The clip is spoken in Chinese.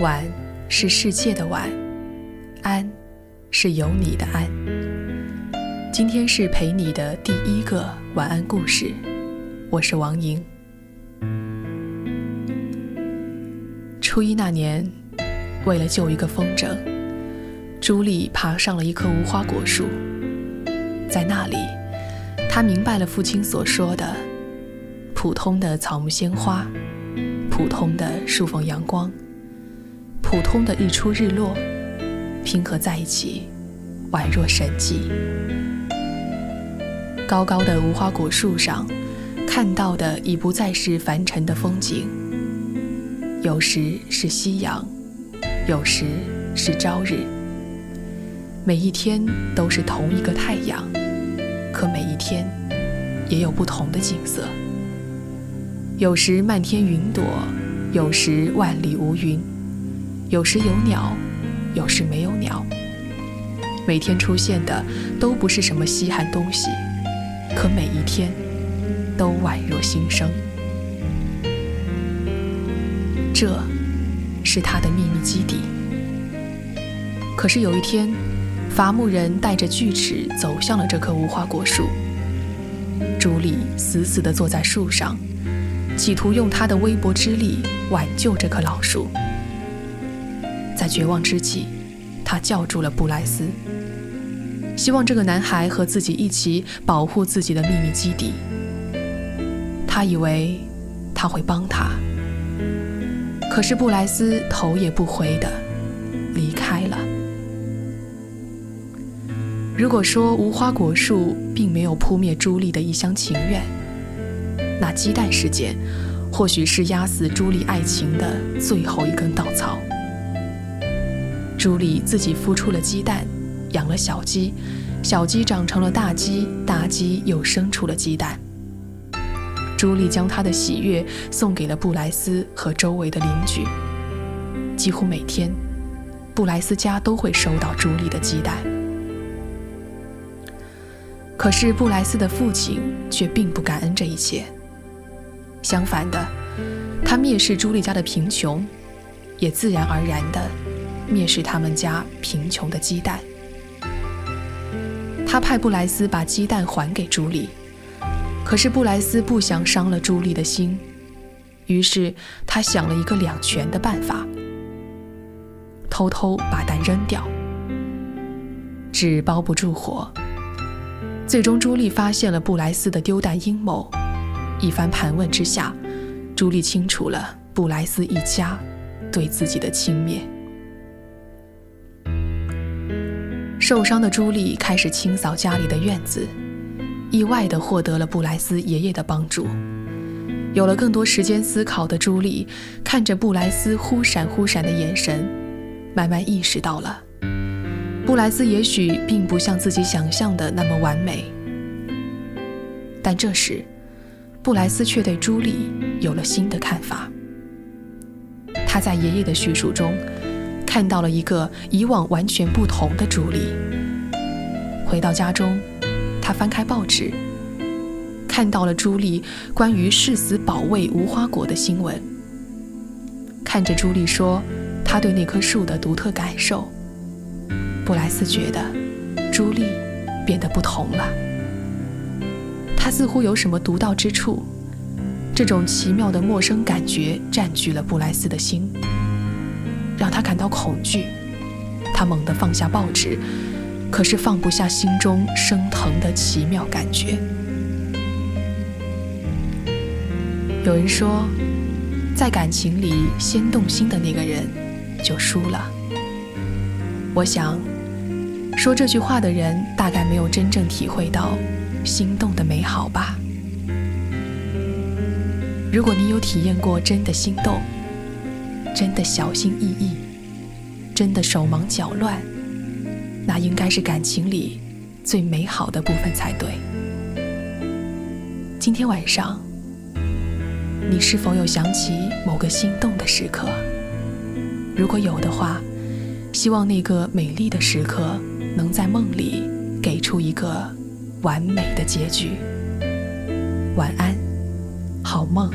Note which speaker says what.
Speaker 1: 晚是世界的晚，安是有你的安。今天是陪你的第一个晚安故事，我是王莹。初一那年，为了救一个风筝，朱莉爬上了一棵无花果树，在那里，她明白了父亲所说的：普通的草木鲜花，普通的树缝阳光。普通的日出日落拼合在一起，宛若神迹。高高的无花果树上，看到的已不再是凡尘的风景，有时是夕阳，有时是朝日。每一天都是同一个太阳，可每一天也有不同的景色。有时漫天云朵，有时万里无云。有时有鸟，有时没有鸟。每天出现的都不是什么稀罕东西，可每一天都宛若新生。这，是他的秘密基地。可是有一天，伐木人带着锯齿走向了这棵无花果树。朱莉死死地坐在树上，企图用她的微薄之力挽救这棵老树。在绝望之际，他叫住了布莱斯，希望这个男孩和自己一起保护自己的秘密基地。他以为他会帮他，可是布莱斯头也不回地离开了。如果说无花果树并没有扑灭朱莉的一厢情愿，那鸡蛋事件或许是压死朱莉爱情的最后一根稻草。朱莉自己孵出了鸡蛋，养了小鸡，小鸡长成了大鸡，大鸡又生出了鸡蛋。朱莉将她的喜悦送给了布莱斯和周围的邻居，几乎每天，布莱斯家都会收到朱莉的鸡蛋。可是布莱斯的父亲却并不感恩这一切，相反的，他蔑视朱莉家的贫穷，也自然而然的。蔑视他们家贫穷的鸡蛋。他派布莱斯把鸡蛋还给朱莉，可是布莱斯不想伤了朱莉的心，于是他想了一个两全的办法：偷偷把蛋扔掉。纸包不住火。最终，朱莉发现了布莱斯的丢蛋阴谋。一番盘问之下，朱莉清楚了布莱斯一家对自己的轻蔑。受伤的朱莉开始清扫家里的院子，意外地获得了布莱斯爷爷的帮助。有了更多时间思考的朱莉，看着布莱斯忽闪忽闪的眼神，慢慢意识到了，布莱斯也许并不像自己想象的那么完美。但这时，布莱斯却对朱莉有了新的看法。他在爷爷的叙述中。看到了一个以往完全不同的朱莉。回到家中，他翻开报纸，看到了朱莉关于誓死保卫无花果的新闻。看着朱莉说她对那棵树的独特感受，布莱斯觉得朱莉变得不同了。她似乎有什么独到之处，这种奇妙的陌生感觉占据了布莱斯的心。让他感到恐惧，他猛地放下报纸，可是放不下心中升腾的奇妙感觉。有人说，在感情里先动心的那个人就输了。我想，说这句话的人大概没有真正体会到心动的美好吧。如果你有体验过真的心动，真的小心翼翼，真的手忙脚乱，那应该是感情里最美好的部分才对。今天晚上，你是否有想起某个心动的时刻？如果有的话，希望那个美丽的时刻能在梦里给出一个完美的结局。晚安，好梦。